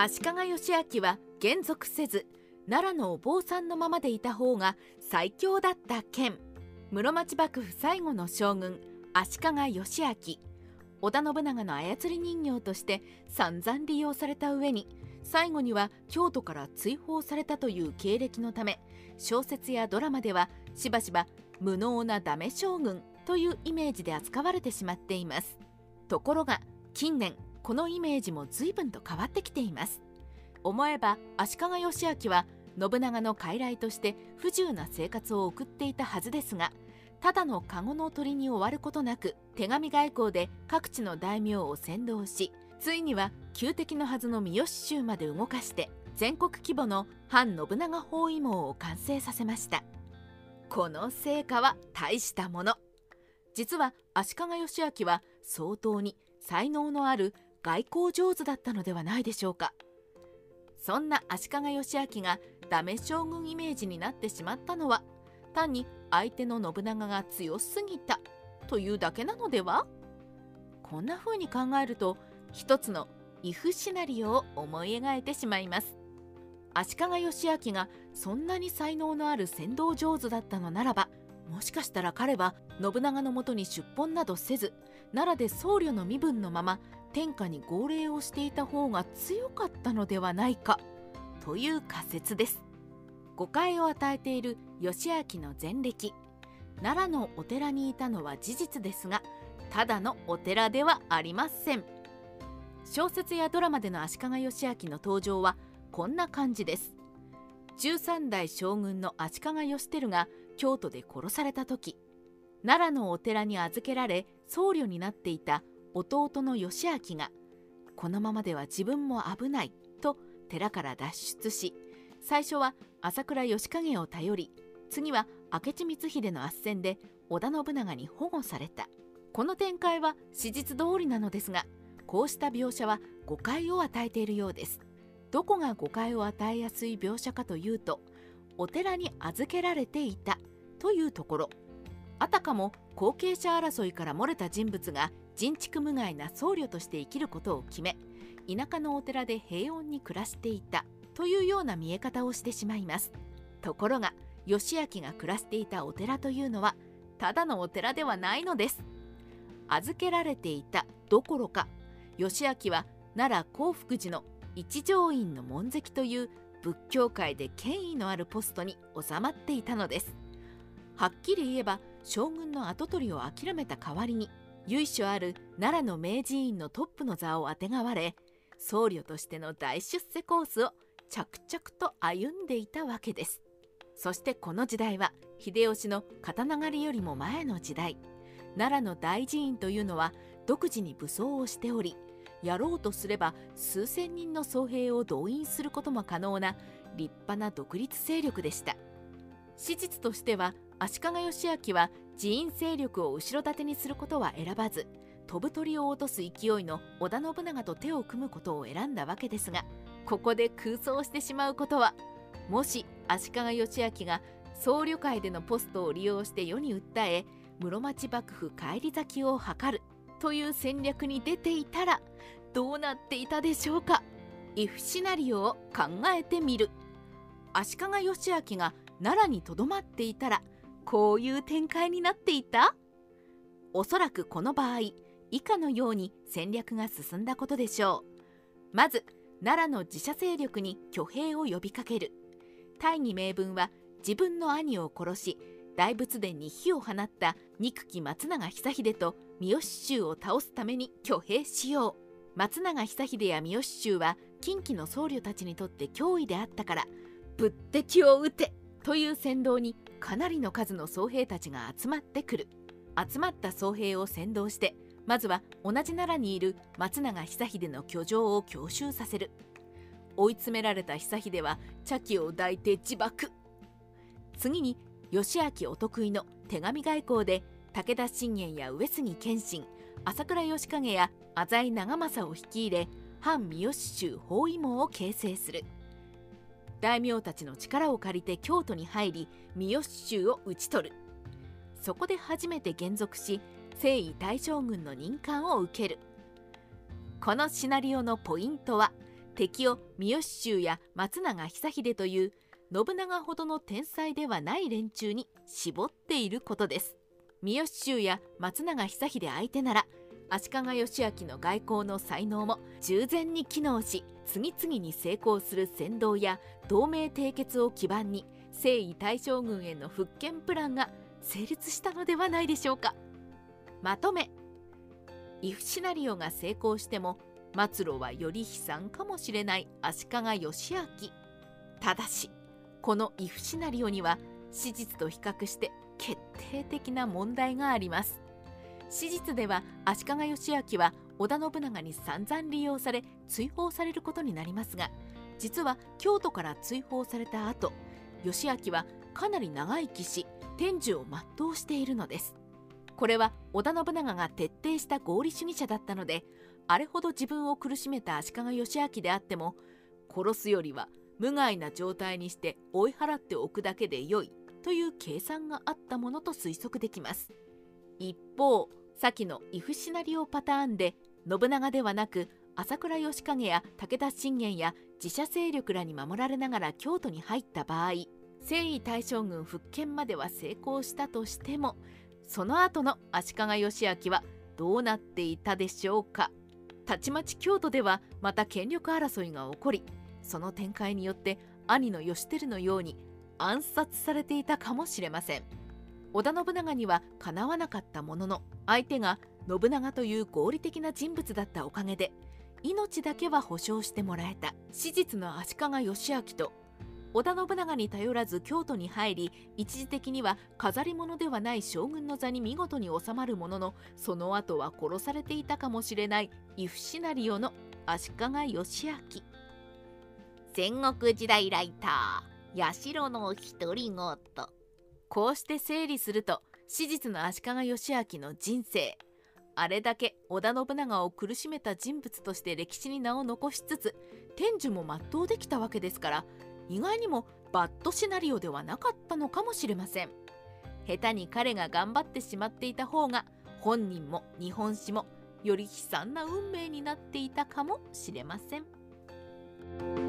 足利義昭は減俗せず奈良のお坊さんのままでいた方が最強だった件室町幕府最後の将軍足利義昭。織田信長の操り人形として散々利用された上に最後には京都から追放されたという経歴のため小説やドラマではしばしば無能なダメ将軍というイメージで扱われてしまっています。ところが近年このイメージも随分と変わってきています。思えば足利義昭は信長の傀儡として不自由な生活を送っていたはずですがただの籠の鳥に終わることなく手紙外交で各地の大名を先導しついには旧敵のはずの三好州まで動かして全国規模の反信長包囲網を完成させました。この成果は大したもの。実は足利義昭は相当に才能のある外交上手だったのではないでしょうか。そんな足利義昭がダメ将軍イメージになってしまったのは単に相手の信長が強すぎたというだけなのでは？こんな風に考えると一つのイフシナリオを思い描いてしまいます。足利義昭がそんなに才能のある先導上手だったのならばもしかしたら彼は信長のもとに出奔などせず奈良で僧侶の身分のまま天下に号令をしていた方が強かったのではないかという仮説です。誤解を与えている義明の前歴。奈良のお寺にいたのは事実ですがただのお寺ではありません。小説やドラマでの足利義昭の登場はこんな感じです。13代将軍の足利義輝が京都で殺された時奈良のお寺に預けられ僧侶になっていた弟の義明がこのままでは自分も危ないと寺から脱出し最初は朝倉義景を頼り次は明智光秀の斡旋で織田信長に保護された。この展開は史実通りなのですがこうした描写は誤解を与えているようです。どこが誤解を与えやすい描写かというとお寺に預けられていたというところ。あたかも後継者争いから漏れた人物が人畜無害な僧侶として生きることを決め田舎のお寺で平穏に暮らしていたというような見え方をしてしまいます。ところが義明が暮らしていたお寺というのはただのお寺ではないのです。預けられていたどころか義明は奈良興福寺の一条院の門跡という仏教界で権威のあるポストに収まっていたのです。はっきり言えば将軍の跡取りを諦めた代わりに由緒ある奈良の明治院のトップの座をあてがわれ僧侶としての大出世コースを着々と歩んでいたわけです。そしてこの時代は秀吉の刀狩りよりも前の時代。奈良の大寺院というのは独自に武装をしておりやろうとすれば数千人の僧兵を動員することも可能な立派な独立勢力でした。史実としては足利義昭は寺院勢力を後ろ盾にすることは選ばず飛ぶ鳥を落とす勢いの織田信長と手を組むことを選んだわけですがここで空想してしまうことはもし足利義昭が僧侶界でのポストを利用して世に訴え室町幕府返り咲きを図るという戦略に出ていたらどうなっていたでしょうか。イフシナリオを考えてみる。足利義昭が奈良にとどまっていたらこういう展開になっていた？おそらくこの場合以下のように戦略が進んだことでしょう。まず奈良の自社勢力に挙兵を呼びかける。大義名分は自分の兄を殺し大仏殿に火を放った憎き松永久秀と三好衆を倒すために挙兵しよう。松永久秀や三好衆は近畿の僧侶たちにとって脅威であったから仏敵を撃てという先導にかなりの数の僧兵たちが集まってくる。集まった僧兵を先導してまずは同じ奈良にいる松永久秀の居城を強襲させる。追い詰められた久秀は茶器を抱いて自爆。次に義明お得意の手紙外交で武田信玄や上杉謙信朝倉義景や浅井長政を率いれ反三好州包囲網を形成する。大名たちの力を借りて京都に入り三好州を討ち取る。そこで初めて減俗し征夷大将軍の任官を受ける。このシナリオのポイントは敵を三好衆や松永久秀という信長ほどの天才ではない連中に絞っていることです。三好衆や松永久秀相手なら足利義昭の外交の才能も従前に機能し次々に成功する先導や同盟締結を基盤に征夷大将軍への復権プランが成立したのではないでしょうか。まとめ。イフシナリオが成功しても末路はより悲惨かもしれない足利義昭ただしこのイフシナリオには史実と比較して決定的な問題があります。史実では足利義昭は織田信長に散々利用され追放されることになりますが実は京都から追放された後義昭はかなり長生きし天寿を全うしているのです。これは織田信長が徹底した合理主義者だったのであれほど自分を苦しめた足利義昭であっても殺すよりは無害な状態にして追い払っておくだけでよいという計算があったものと推測できます。一方先のイフシナリオパターンで信長ではなく朝倉義景や武田信玄や自社勢力らに守られながら京都に入った場合征夷大将軍復権までは成功したとしてもその後の足利義昭はどうなっていたでしょうか。たちまち京都ではまた権力争いが起こりその展開によって兄の義輝のように暗殺されていたかもしれません。織田信長にはかなわなかったものの相手が信長という合理的な人物だったおかげで命だけは保証してもらえた史実の足利義昭と織田信長に頼らず京都に入り一時的には飾り物ではない将軍の座に見事に収まるもののその後は殺されていたかもしれないイフシナリオの足利義昭。戦国時代ライター社の独り言。こうして整理すると史実の足利義昭の人生あれだけ織田信長を苦しめた人物として歴史に名を残しつつ天寿も全うできたわけですから意外にもバッドシナリオではなかったのかもしれません下手に彼が頑張ってしまっていた方が本人も日本史もより悲惨な運命になっていたかもしれません。